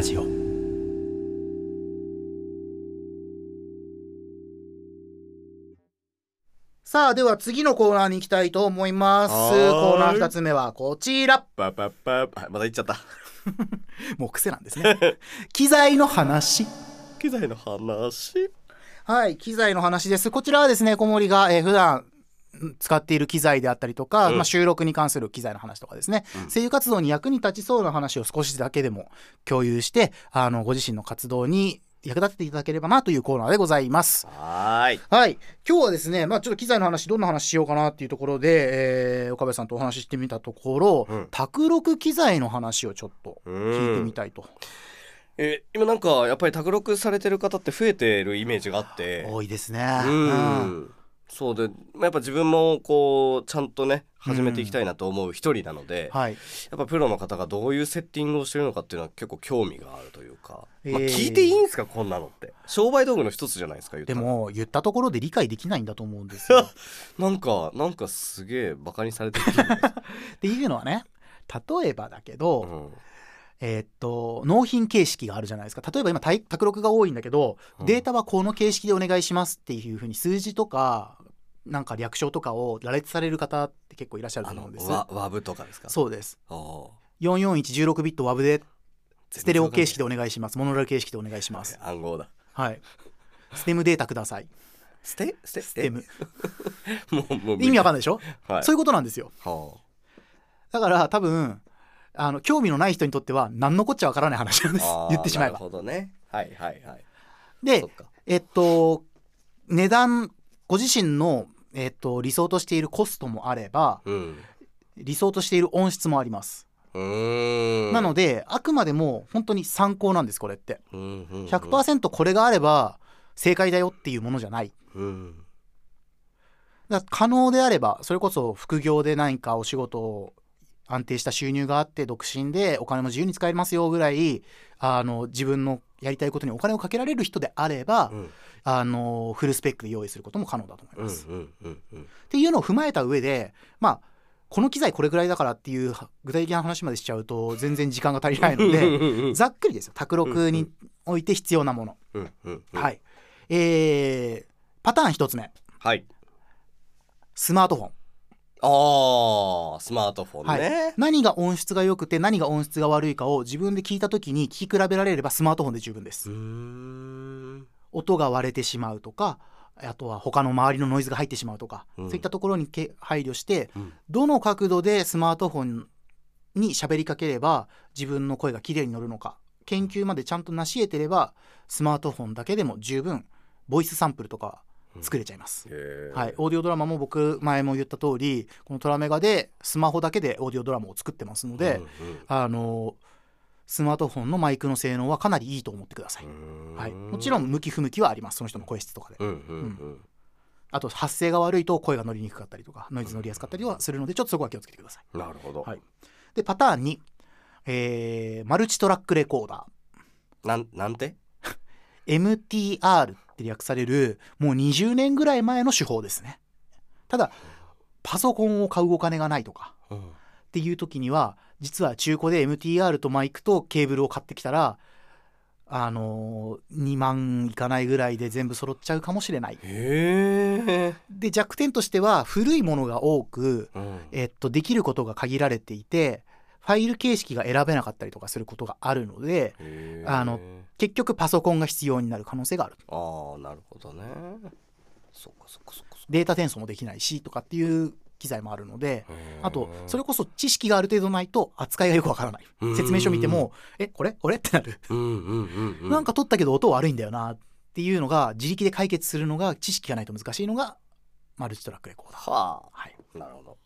ラジオ。さあでは次のコーナーに行きたいと思います。はーい。コーナー2つ目はこちら。パパパパまだ言っちゃった。もう癖なんですね。機材の話。機材の話？はい機材の話です。こちらはですね小森が、えー普段ん使っている機材であったりとか、うん。まあ、収録に関する機材の話とかですね、うん。声優活動に役に立ちそうな話を少しだけでも共有してあのご自身の活動に役立てていただければなというコーナーでございます。はーい。はい。今日はですね、まあ、ちょっと機材の話どんな話しようかなっていうところで、えー岡部さんとお話ししてみたところ、うん。卓録機材の話をちょっと聞いてみたいと、え今なんかやっぱり卓録されてる方って増えてるイメージがあって。多いですね。ううんんそうでまあやっぱ自分もこうちゃんとね始めていきたいなと思う一人なので、はい、やっぱプロの方がどういうセッティングをしてるのかっていうのは結構興味があるというか、まあ、えー聞いていいんですかこんなのって。商売道具の一つじゃないですかでも言ったところで理解できないんだと思うんですよ。なんかなんかすげえバカにされてる っていうのはね例えばだけど、うんえーっと納品形式があるじゃないですか。例えば今タイ卓録が多いんだけど、うん。データはこの形式でお願いしますっていうふうに数字とかなんか略称とかを羅列される方って結構いらっしゃると思うんです。ワワブとかですか？そうです。あー44116ビット WAV でステレオ形式で全お願いします。モノラル形式でお願いします。暗号だ。はい。ステムデータください。ステ？ステ？ステム。え？もうもう意味わかんない、でしょ、はい、そういうことなんですよ。はだから多分あの興味のない人にとっては何のこっちゃわからない話なんです。言ってしまえば。なるほどね。はいはいはい。でえっと値段ご自身の、えっと、理想としているコストもあればうん。理想としている音質もあります、なのであくまでも本当に参考なんですこれって。うんうんうん。100%これがあれば正解だよっていうものじゃない。うん。だ可能であればそれこそ副業で何かお仕事を安定した収入があって独身でお金も自由に使えますよぐらいあの自分のやりたいことにお金をかけられる人であれば、うん。あのフルスペックで用意することも可能だと思いうんます。っていうのを踏まえた上でまあこの機材これぐらいだからっていう具体的な話までしちゃうと全然時間が足りないのでうんざっくりですよ。卓録において必要なもの、はい。えー、パターン一つ目。はい。スマートフォンああスマートフォンはい。ね、何が音質が良くて何が音質が悪いかを自分で聞いた時に聞き比べられればスマートフォンで十分です、音が割れてしまうとかあとは他の周りのノイズが入ってしまうとか、うん。そういったところにけ配慮してうん。どの角度でスマートフォンに喋りかければ自分の声がきれいに乗るのか研究までちゃんと成し得てればスマートフォンだけでも十分ボイスサンプルとか作れちゃいます、はい、オーディオドラマも僕前も言った通りこのトラメガでスマホだけでオーディオドラマを作ってますので、うんあのスマートフォンのマイクの性能はかなりいいと思ってください、うん。はい、もちろん向き不向きはあります。その人の声質とかで。うんうんうん。あと発声が悪いと声が乗りにくかったりとかノイズ乗りやすかったりはするのでちょっとそこは気をつけてください。なるほど、はい。でパターン2、えーマルチトラックレコーダなんなんて？ー MTR って略されるもう20年ぐらい前の手法ですね。ただパソコンを買うお金がないとかうんっていう時には実は中古で MTR とマイクとケーブルを買ってきたらあのー2万いかないぐらいで全部揃っちゃうかもしれない。で弱点としては古いものが多く、うん。えっと、できることが限られていてファイル形式が選べなかったりとかすることがあるのであの結局パソコンが必要になる可能性がある。ああなるほどね。そっかそっかそっかデータ転送もできないしとかっていう機材もあるのであとそれこそ知識がある程度ないと扱いがよくわからない。うん。説明書見てもえこれ？これ？ってなる。なんか撮ったけど音悪いんだよなっていうのが自力で解決するのが知識がないと難しいのがマルチトラックレコーダー。ははい、あなるほど、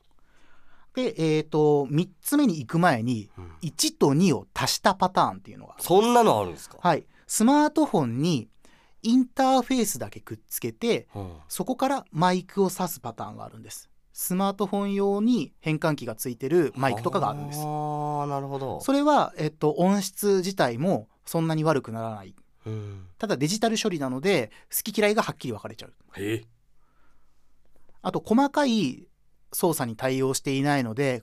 で、えー、と3つ目に行く前にうん。1と2を足したパターンっていうのがそんなのあるんですか、はい、スマートフォンにインターフェースだけくっつけてうん。そこからマイクを挿すパターンがあるんです。スマートフォン用に変換器がついてるマイクとかがあるんです。ああなるほど。それは、えっと、音質自体もそんなに悪くならない。うん。ただデジタル処理なので好き嫌いがはっきり分かれちゃう。え。あと細かい操作に対応していないので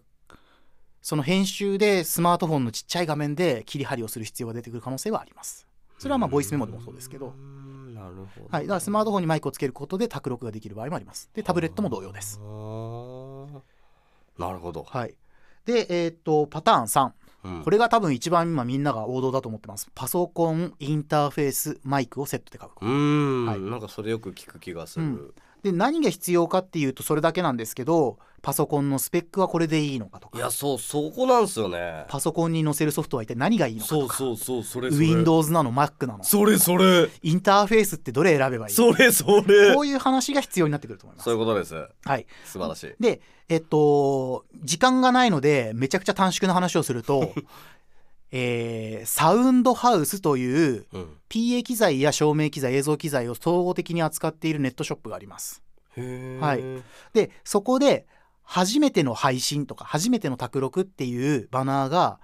その編集でスマートフォンのちっちゃい画面で切り張りをする必要が出てくる可能性はあります。それはまあボイスメモでもそうですけど。なるほど。はい、だからスマートフォンにマイクをつけることで卓録ができる場合もあります。でタブレットも同様です。なるほど、はい。でえーっとパターン3うん。これが多分一番今みんなが王道だと思ってます。パソコンインターフェースマイクをセットで買う。うーん、はい。なんかそれよく聞く気がする、うんで何が必要かっていうとそれだけなんですけどパソコンのスペックはこれでいいのかとか。いやそうそこなんすよね。パソコンに載せるソフトは一体何がいいのかとか。そうそうそうそれそれ。Windows なの Mac なの。それそれ。インターフェースってどれ選べばいいそれそれ。こういう話が必要になってくると思います。そういうことです。はい。素晴らしい。でえっと時間がないのでめちゃくちゃ短縮な話をすると えーサウンドハウスといううん。PA 機材や照明機材映像機材を総合的に扱っているネットショップがあります。はい。でそこで初めての配信とか初めての卓録っていうバナーが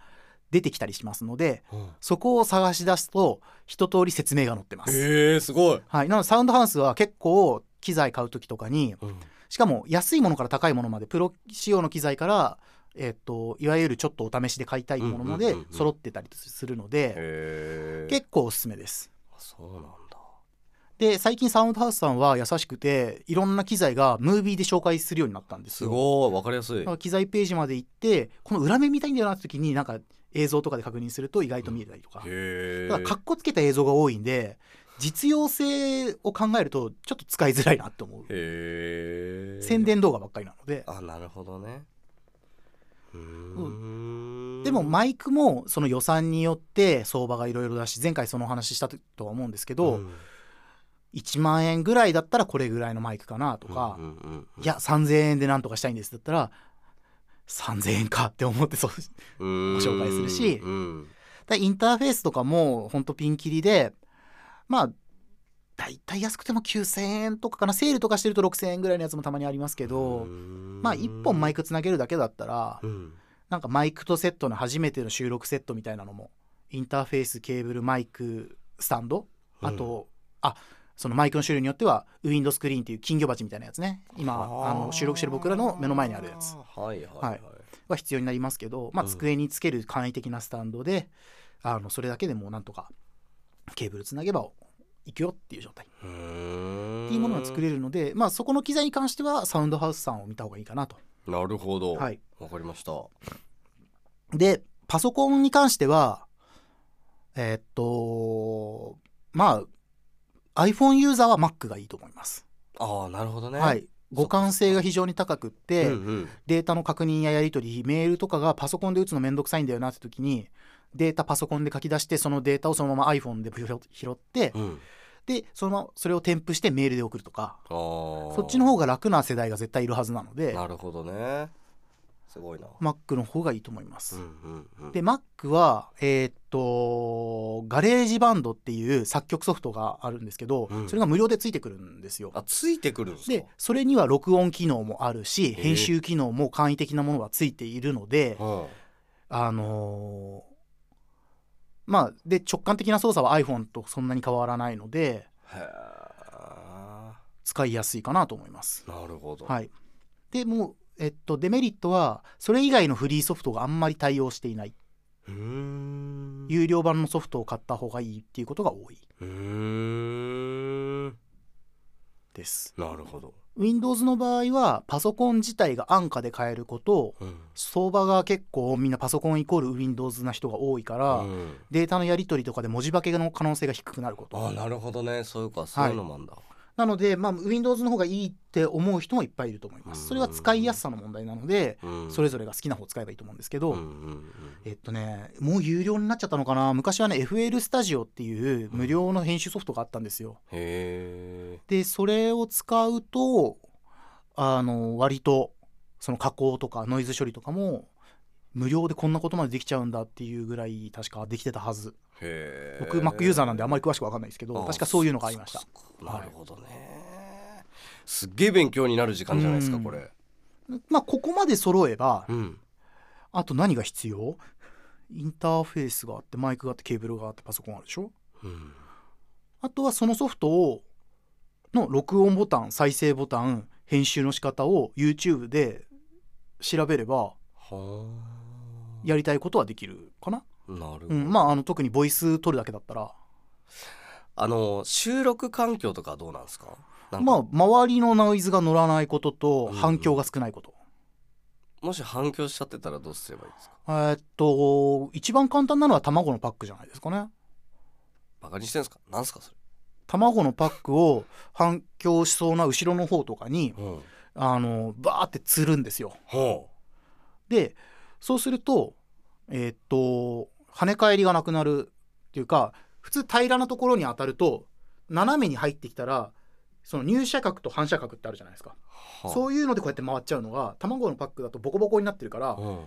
出てきたりしますのでうん。そこを探し出すと一通り説明が載ってます、へえすごい、はい、なのでサウンドハウスは結構機材買う時とかにうん。しかも安いものから高いものまでプロ仕様の機材から、えっといわゆるちょっとお試しで買いたいものまでうんうんうんうん。揃ってたりするので、へえ結構おすすめです。そうなんだ。で最近サウンドハウスさんは優しくていろんな機材がムービーで紹介するようになったんですすよ。ごい。わかりやすい。機材ページまで行ってこの裏面見たいんだよなって時になんか映像とかで確認すると意外と見えたりとか、へえだからかっこつけた映像が多いんで実用性を考えるとちょっと使いづらいなって思う、へえ宣伝動画ばっかりなので。あなるほどねうーん。でもマイクもその予算によって相場がいろいろだし前回そのお話ししたとは思うんですけど、ん。1万円ぐらいだったらこれぐらいのマイクかなとか、いや3000円でなんとかしたいんですだったら3000円かって思ってそうご紹介するし。インターフェースとかもほんとピンキリでまあだいたい安くても9000円とかかな。セールとかしてると6000円ぐらいのやつもたまにありますけど、まあ1本マイクつなげるだけだったらうん。なんかマイクとセットの初めての収録セットみたいなのもインターフェースケーブルマイクスタンドあと、あそのマイクの種類によってはウィンドスクリーンっていう金魚鉢みたいなやつね。今あ。の収録してる僕らの目の前にあるやつ。はいはいははいい。は必要になりますけど、まあ、うん。机につける簡易的なスタンドで、あのそれだけでもうなんとかケーブルつなげばいくよっていう状態。っていうものが作れるので、まあ、そこの機材に関してはサウンドハウスさんを見た方がいいかなと。なるほど。はい、わかりました。でパソコンに関してはえーっとまあ iPhone ユーザーは Mac がいいと思います。ああなるほどね。はい。互換性が非常に高くって、うんうん。データの確認ややり取りメールとかがパソコンで打つのめんどくさいんだよなって時にデータパソコンで書き出してそのデータをそのまま iPhone で拾ってうん。でそのままそれを添付してメールで送るとか。そっちの方が楽な世代が絶対いるはずなので。なるほどね。すごいな。Mac の方がいいと思います。うんうんうん。で Mac はえーっと GarageBand っていう作曲ソフトがあるんですけど、うん。それが無料でついてくるんですよ。あついてくるんですか？でそれには録音機能もあるし編集機能も簡易的なものがついているので、はあのーまあで直感的な操作は iPhone とそんなに変わらないので使いやすいかなと思います。えなるほど。はい、でもう、えっと、デメリットはそれ以外のフリーソフトがあんまり対応していない。うーん。有料版のソフトを買った方がいいっていうことが多い。うーん。です。なるほど Windows の場合はパソコン自体が安価で買えることうん。相場が結構みんなパソコンイコール Windows な人が多いから、うん。データのやり取りとかで文字化けの可能性が低くなること。あなるほどね。そういうか。そういうのもあんだなので、まあ、Windows の方がいいって思う人もいっぱいいると思いまうん。すそれは使いやすさの問題なのでうん。それぞれが好きな方を使えばいいと思うんですけど、えっとねもう有料になっちゃったのかな？昔はね FL スタジオっていう無料の編集ソフトがあったんですよ。でそれを使うとあの割とその加工とかノイズ処理とかも無料でこんなことまでできちゃうんだっていうぐらい確かできてたはず僕 Mac ユーザーなんであんまり詳しく分かんないですけどあ確かそういうのがありました。なるほどね。すっげえ勉強になる時間じゃないですかうん。これ。まあここまで揃えばうん。あと何が必要？インターフェースがあってマイクがあってケーブルがあってパソコンあるでしょ？うん。あとはそのソフトをの録音ボタン再生ボタン編集の仕方を YouTube で調べればはやりたいことはできるかな、なるほど、うん、まああの特にボイス取るだけだったら。あの収録環境とかはどうなんですか？まあ周りのノイズが乗らないこととうん反響が少ないこと、もし反響しちゃってたらどうすればいいですか？えーっと一番簡単なのは卵のパックじゃないですかね。バカにしてんすか？なんすかそれ？卵のパックを反響しそうな後ろの方とかにうん。あのバーってつるんですよ。ほでそうするとえーっと跳ね返りがなくなるっていうか普通平らなところに当たると斜めに入ってきたらその入射角と反射角ってあるじゃないですか。うそういうのでこうやって回っちゃうのが卵のパックだとボコボコになってるからうん。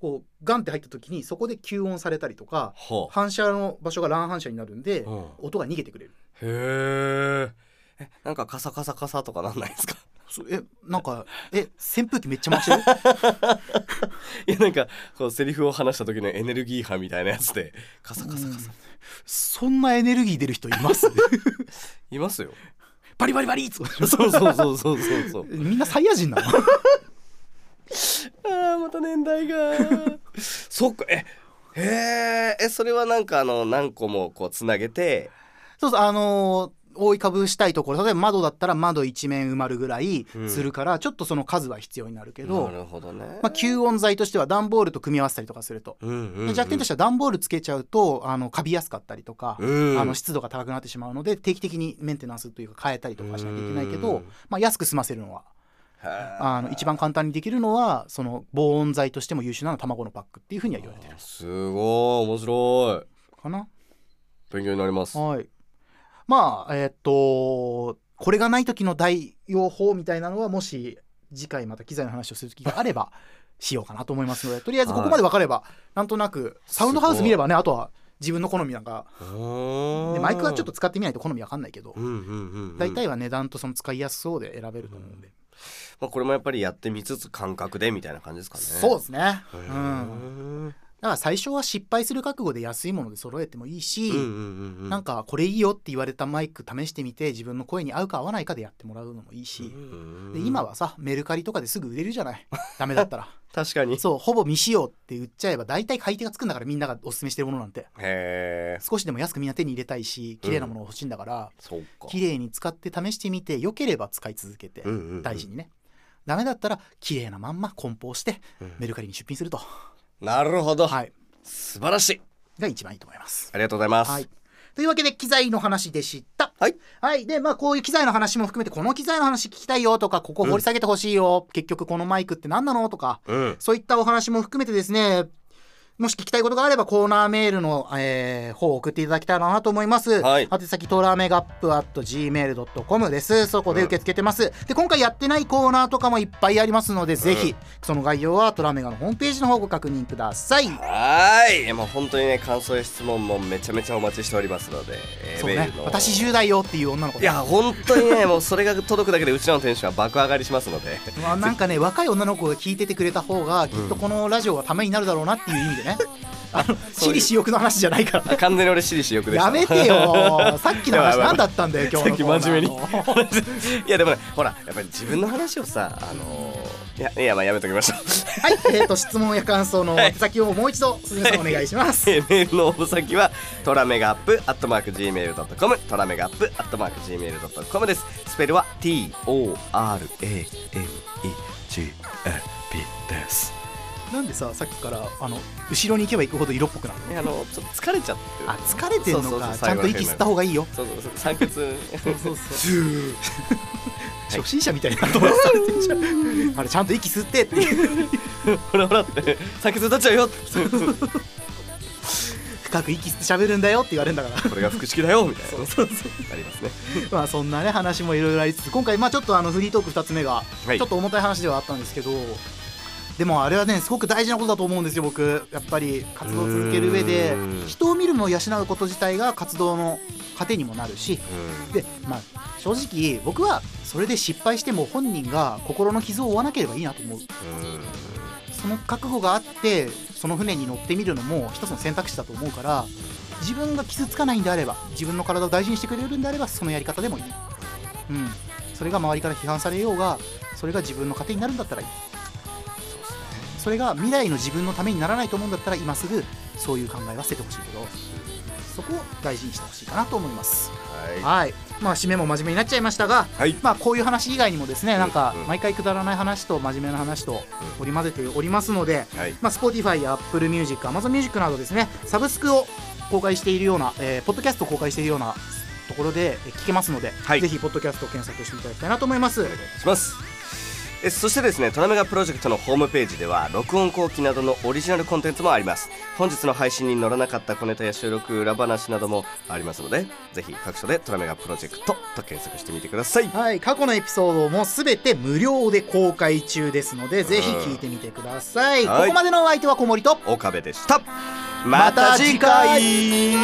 こうガンって入った時にそこで吸音されたりとかほ反射の場所が乱反射になるんでう、うん。音が逃げてくれる。へええなんかカサカサカサとかなんないですか？そえなんかえ扇風機めっちゃ回してる？いやなんかこうセリフを話した時のエネルギー波みたいなやつでカサカサカサ、そんなエネルギー出る人います？いますよ。バリバリバリ！そうそうそうそうそうそう。みんなサイヤ人なの？あーまた年代が。そっか。えへー。えそれはなんかあの何個もこうつなげて。そうそうあのー覆いかぶしたいところ例えば窓だったら窓一面埋まるぐらいするから、ちょっとその数は必要になるけど、なるほどね、まあ、吸音材としては段ボールと組み合わせたりとかすると、うんうんうん、弱点としては段ボールつけちゃうとあのカビやすかったりとか、うん。あの湿度が高くなってしまうので定期的にメンテナンスというか変えたりとかしなきゃいけないけど、うん。まあ、安く済ませるのはあの一番簡単にできるのはその防音材としても優秀なのは卵のパックっていうふうには言われてる。すごい。面白い。かな？勉強になります。はい、まあえーっとこれがない時の代用法みたいなのはもし次回また機材の話をする時があればしようかなと思いますのでとりあえずここまで分かれば、なんとなくサウンドハウス見ればねあとは自分の好みなんかでマイクはちょっと使ってみないと好み分かんないけど大体は値段とその使いやすそうで選べると思うんで、まあ、これもやっぱりやってみつつ感覚でみたいな感じですかね。そうですね、へうーん、だから最初は失敗する覚悟で安いもので揃えてもいいし、なんかこれいいよって言われたマイク試してみて自分の声に合うか合わないかでやってもらうのもいいし、うんで今はさメルカリとかですぐ売れるじゃない？ダメだったら。確かに。そうほぼ未使用って売っちゃえば大体買い手がつくんだからみんながおすすめしてるものなんて。少しでも安くみんな手に入れたいし綺麗なものが欲しいんだから、そうか。綺麗に使って試してみて良ければ使い続けて、大事にね。ダメだったら綺麗なまんま梱包してうん。メルカリに出品すると、なるほど、はい。素晴らしい。が一番いいと思います。ありがとうございます、はい。というわけで機材の話でした。はい。はい。で、まあ、こういう機材の話も含めて、この機材の話聞きたいよとか、ここ掘り下げてほしいよ、結局このマイクって何なのとか、うん。そういったお話も含めてですね、もし聞きたいことがあれば、コーナーメールの、えー方を送っていただきたいなと思います。はい。宛先、トラメガップ at gmail.com です。そこで受け付けてます。で、今回やってないコーナーとかもいっぱいありますので、ぜひ、その概要はトラメガのホームページの方をご確認ください。はーい。もう本当にね感想や質問もめちゃめちゃお待ちしておりますので、えーそうね。私10代よっていう女の子いや本当にねもうそれが届くだけでうちらのテンションは爆上がりしますので。まあ、なんかね若い女の子が聞いててくれた方がきっとこのラジオはためになるだろうなっていう意味でね、あの私利私欲の話じゃないから。あ完全に俺私利私欲でした。やめてよ。さっきの話何だったんだよ今日のさっき真面目に。いやでもねほらやっぱり自分の話をさあのーいやいやまあやめときましょう。はいえー、と質問や感想の宛先をもう一度鈴木さんお願いします、えーメールの応募先はトラメガアップアットマーク Gmail.com トラメガアップアットマーク Gmail.com です。スペルは T-O-R-A-M-E-G-A-P ですなんでささっきからあの後ろに行けば行くほど色っぽくなるの？あのちょっと疲れちゃってる。あ疲れてんのそうそうそうかちゃんと息吸った方がいいよ。そうそうそう酸欠そうそう初心者みたいな飛ばされてんじゃん。あれちゃんと息吸ってっていう。ほらほらって酸欠になっちゃうよ。深く息吸って喋るんだよって言われるんだから。これが腹式だよみたいな。そうそうそう。ありますね。まあそんなね話もいろいろありつつ今回まあちょっとあのフリートーク2つ目がはい。ちょっと重たい話ではあったんですけど、でもあれはねすごく大事なことだと思うんですよ僕。やっぱり活動を続ける上で人を見るのを養うこと自体が活動の糧にもなるし。でまあ正直僕はそれで失敗しても本人が心の傷を負わなければいいなと思う。うん。その覚悟があってその船に乗ってみるのも一つの選択肢だと思うから自分が傷つかないんであれば自分の体を大事にしてくれるんであればそのやり方でもいい、うん、それが周りから批判されようがそれが自分の糧になるんだったらいいそそれが未来の自分のためにならないと思うんだったら今すぐそういう考えは捨ててほしいけどそこを大事にしてほしいかなと思います。はい。はい。まあ締めも真面目になっちゃいましたがはい。まあこういう話以外にもですねなんかうん毎回くだらない話と真面目な話と織り交ぜておりますのではい。まあ、Spotify や Apple Music、Amazon Music などですね、サブスクを公開しているような、えーポッドキャストを公開しているようなところでえー聞けますので、はい。ぜひ、ポッドキャストを検索していただきたいなと思います。お願いしますえそしてですねトラメガプロジェクトのホームページでは録音後期などのオリジナルコンテンツもあります。本日の配信に載らなかった小ネタや収録裏話などもありますのでぜひ各所でトラメガプロジェクトと検索してみてください。はい、過去のエピソードもすべて無料で公開中ですので、ぜひ聞いてみてください。はい。ここまでのお相手は小森と、岡部でした。また次回